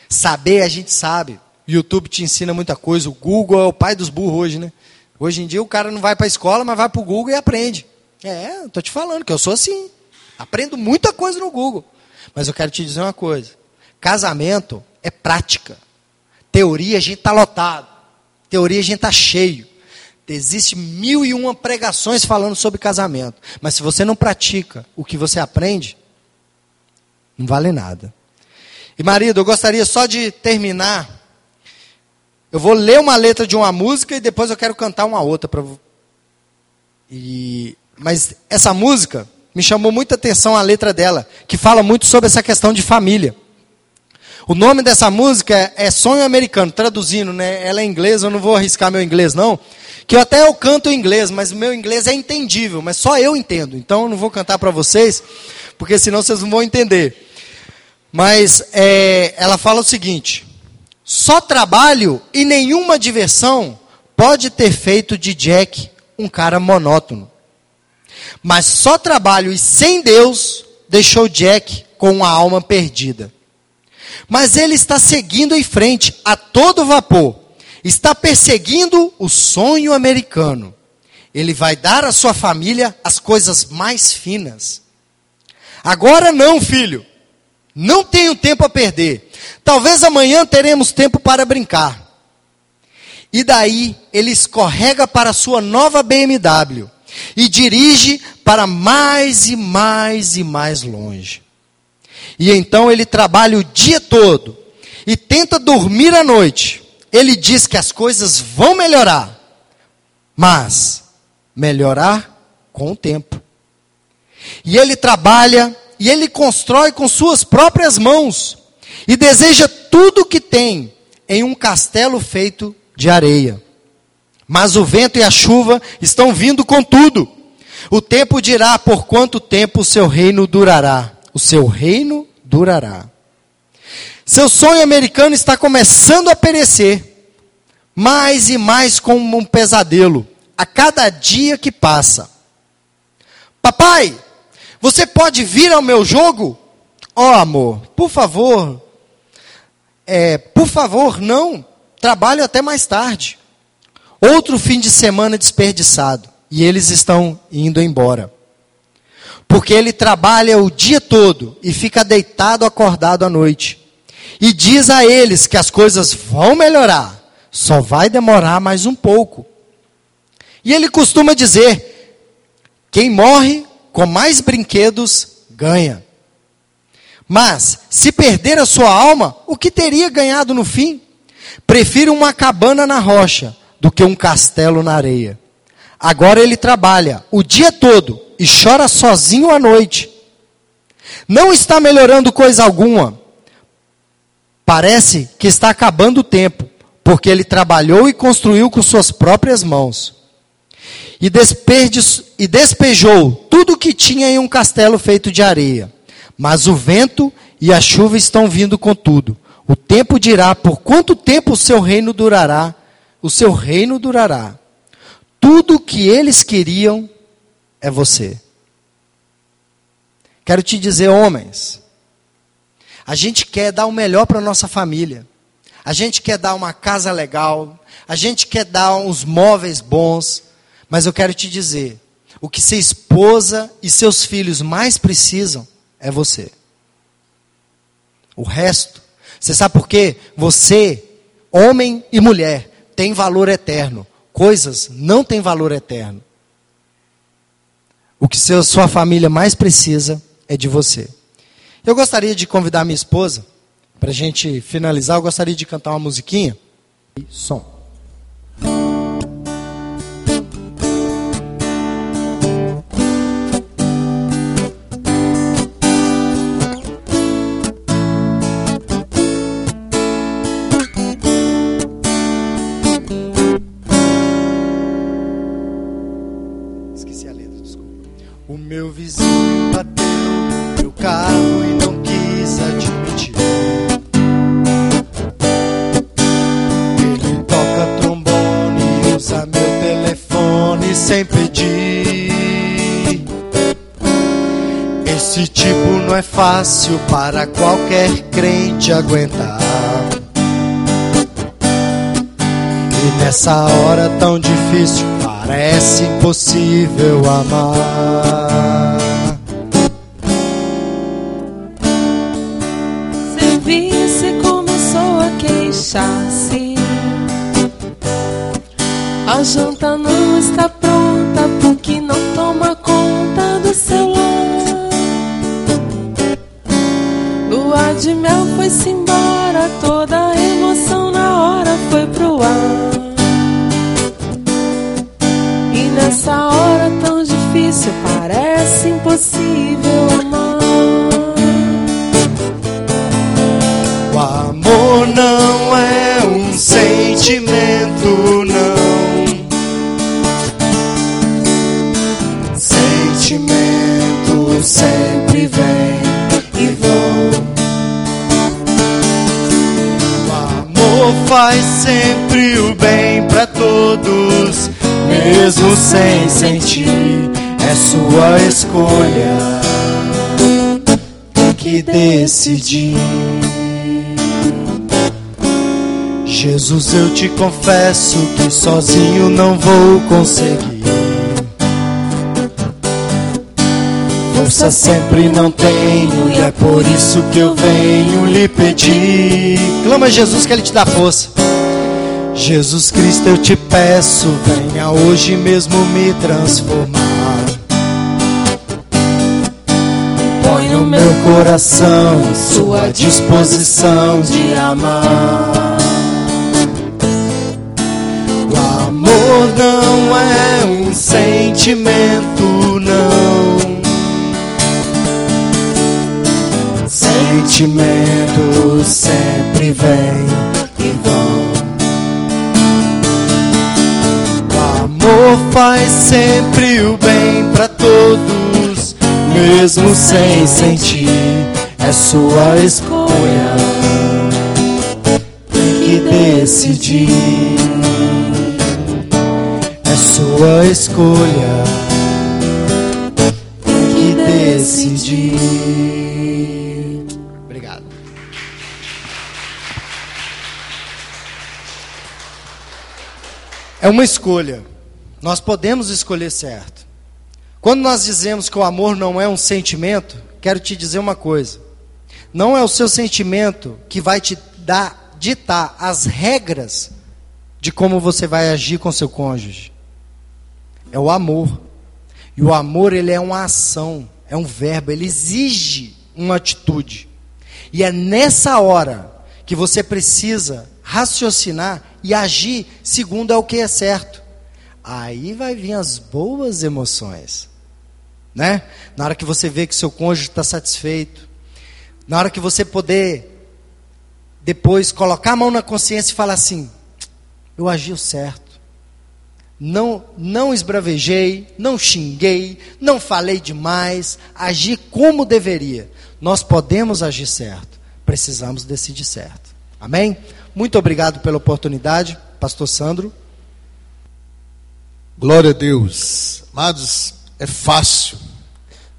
Saber, a gente sabe. O YouTube te ensina muita coisa. O Google é o pai dos burros hoje, né? Hoje em dia o cara não vai para a escola, mas vai para o Google e aprende. É, estou te falando que eu sou assim. Aprendo muita coisa no Google. Mas eu quero te dizer uma coisa. Casamento é prática. Teoria a gente está lotado. Teoria a gente está cheio. Existe mil e uma pregações falando sobre casamento. Mas se você não pratica o que você aprende, não vale nada. E marido, eu gostaria só de terminar. Eu vou ler uma letra de uma música e depois eu quero cantar uma outra para e mas essa música me chamou muita atenção a letra dela, que fala muito sobre essa questão de família. O nome dessa música é Sonho Americano, traduzindo, né? Ela é inglesa, eu não vou arriscar meu inglês não, que eu até eu canto em inglês, mas meu inglês é entendível, mas só eu entendo. Então eu não vou cantar para vocês, porque senão vocês não vão entender. Mas é, ela fala o seguinte: só trabalho e nenhuma diversão pode ter feito de Jack um cara monótono. Mas só trabalho e sem Deus deixou Jack com uma alma perdida. Mas ele está seguindo em frente a todo vapor. Está perseguindo o sonho americano. Ele vai dar à sua família as coisas mais finas. Agora não, filho. Não tenho tempo a perder. Talvez amanhã teremos tempo para brincar. E daí ele escorrega para sua nova BMW e dirige para mais e mais e mais longe. E então ele trabalha o dia todo e tenta dormir à noite. Ele diz que as coisas vão melhorar, mas melhorar com o tempo. E ele trabalha e ele constrói com suas próprias mãos e deseja tudo o que tem em um castelo feito de areia. Mas o vento e a chuva estão vindo com tudo. O tempo dirá por quanto tempo o seu reino durará. O seu reino durará. Seu sonho americano está começando a perecer, mais e mais como um pesadelo, a cada dia que passa. Papai, você pode vir ao meu jogo? Ó oh, amor, por favor. É, por favor, não. Trabalho até mais tarde. Outro fim de semana desperdiçado. E eles estão indo embora. Porque ele trabalha o dia todo e fica deitado, acordado à noite. E diz a eles que as coisas vão melhorar. Só vai demorar mais um pouco. E ele costuma dizer: quem morre com mais brinquedos, ganha. Mas, se perder a sua alma, o que teria ganhado no fim? Prefiro uma cabana na rocha do que um castelo na areia. Agora ele trabalha o dia todo e chora sozinho à noite. Não está melhorando coisa alguma. Parece que está acabando o tempo, porque ele trabalhou e construiu com suas próprias mãos e, e despejou tudo o que tinha em um castelo feito de areia. Mas o vento e a chuva estão vindo com tudo. O tempo dirá por quanto tempo o seu reino durará. O seu reino durará. Tudo o que eles queriam é você. Quero te dizer, homens, a gente quer dar o melhor para nossa família. A gente quer dar uma casa legal, a gente quer dar uns móveis bons, mas eu quero te dizer: o que sua esposa e seus filhos mais precisam é você. O resto, você sabe por quê? Você, homem e mulher, tem valor eterno. Coisas não têm valor eterno. O que seu, sua família mais precisa é de você. Eu gostaria de convidar minha esposa, para a gente finalizar, eu gostaria de cantar uma musiquinha. Som. Meu vizinho bateu meu carro e não quis admitir. Ele toca trombone usa meu telefone sem pedir. Esse tipo não é fácil para qualquer crente aguentar. E nessa hora tão difícil, parece impossível amar. Você visse começou a queixar-se. A escolha. Tem que decidir. Jesus, eu te confesso que sozinho não vou conseguir. Força sempre não tenho e é por isso que eu venho lhe pedir. Clama Jesus que ele te dá força. Jesus Cristo, eu te peço, venha hoje mesmo me transformar. Meu coração sua disposição de amar. O amor não é um sentimento, não. Sentimentos sempre vêm e vão. O amor faz sempre o bem pra mesmo sem sentir. É sua escolha. Tem que decidir. É sua escolha. Tem que decidir. Obrigado. É uma escolha. Nós podemos escolher certo. Quando nós dizemos que o amor não é um sentimento, quero te dizer uma coisa. Não é o seu sentimento que vai te dar, ditar as regras de como você vai agir com seu cônjuge. É o amor. E o amor, ele é uma ação, é um verbo, ele exige uma atitude. E é nessa hora que você precisa raciocinar e agir segundo é o que é certo. Aí vai vir as boas emoções. Né? Na hora que você vê que seu cônjuge está satisfeito, na hora que você poder depois colocar a mão na consciência e falar assim: eu agi certo. Não, não esbravejei, não xinguei, não falei demais, agi como deveria. Nós podemos agir certo, precisamos decidir certo. Amém? Muito obrigado pela oportunidade, Pastor Sandro. Glória a Deus. Amados, é fácil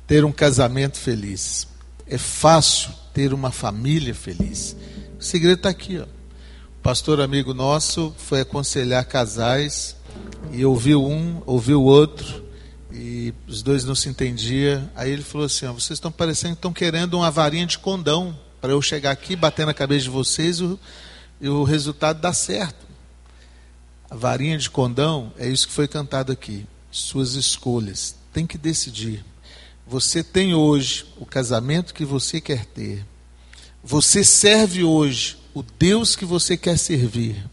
ter um casamento feliz. É fácil ter uma família feliz. O segredo está aqui. Ó. O pastor amigo nosso foi aconselhar casais e ouviu um, ouviu o outro e os dois não se entendiam. Aí ele falou assim: ó, vocês estão parecendo que estão querendo uma varinha de condão para eu chegar aqui, bater na cabeça de vocês e o, e o resultado dá certo. A varinha de condão é isso que foi cantado aqui. Suas escolhas tem que decidir. Você tem hoje o casamento que você quer ter. Você serve hoje o Deus que você quer servir.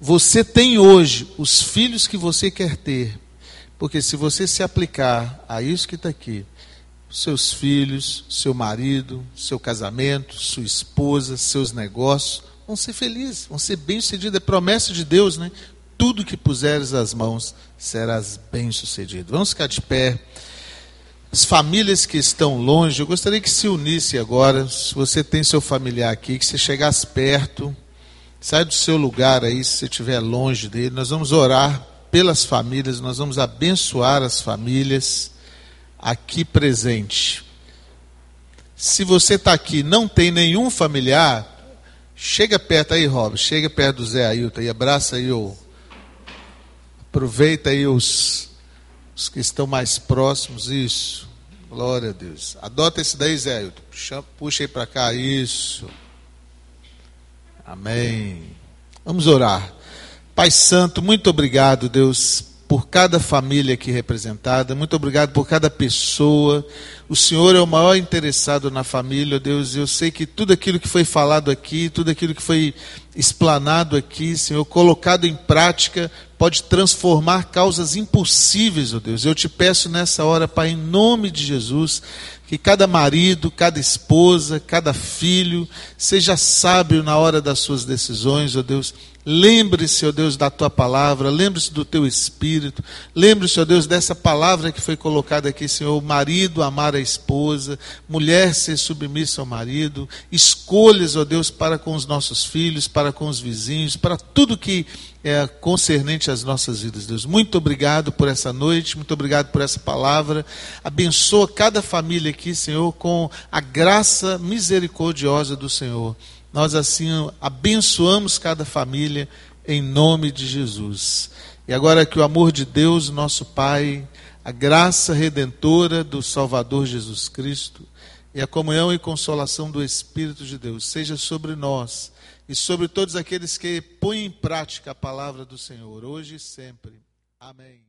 Você tem hoje os filhos que você quer ter. Porque se você se aplicar a isso que está aqui, seus filhos, seu marido, seu casamento, sua esposa, seus negócios, vão ser felizes, vão ser bem-sucedidos. É promessa de Deus, né? Tudo que puseres as mãos serás bem-sucedido. Vamos ficar de pé. As famílias que estão longe, eu gostaria que se unisse agora. Se você tem seu familiar aqui, que você chegasse perto, sai do seu lugar aí, se você estiver longe dele. Nós vamos orar pelas famílias, nós vamos abençoar as famílias aqui presente. Se você está aqui não tem nenhum familiar, chega perto aí, Rob, chega perto do Zé Ailton e abraça aí o. Aproveita aí os, os que estão mais próximos, isso. Glória a Deus. Adota esse daí, Zé Ailton. Puxa, puxa aí para cá, isso. Amém. Vamos orar. Pai Santo, muito obrigado, Deus, por cada família aqui representada, muito obrigado por cada pessoa. O Senhor é o maior interessado na família, Deus. Eu sei que tudo aquilo que foi falado aqui, tudo aquilo que foi explanado aqui, Senhor, colocado em prática, pode transformar causas impossíveis, ó Deus. Eu te peço nessa hora, Pai, em nome de Jesus, que cada marido, cada esposa, cada filho seja sábio na hora das suas decisões, ó Deus Lembre-se, ó Deus, da tua palavra, lembre-se do teu espírito, lembre-se, ó Deus, dessa palavra que foi colocada aqui, Senhor, marido amar a esposa, mulher ser submissa ao marido, escolhas, ó Deus, para com os nossos filhos, para com os vizinhos, para tudo que é concernente às nossas vidas, Deus. Muito obrigado por essa noite, muito obrigado por essa palavra. Abençoa cada família aqui, Senhor, com a graça misericordiosa do Senhor. Nós assim abençoamos cada família em nome de Jesus. E agora que o amor de Deus, nosso Pai, a graça redentora do Salvador Jesus Cristo e a comunhão e consolação do Espírito de Deus seja sobre nós e sobre todos aqueles que põem em prática a palavra do Senhor, hoje e sempre. Amém.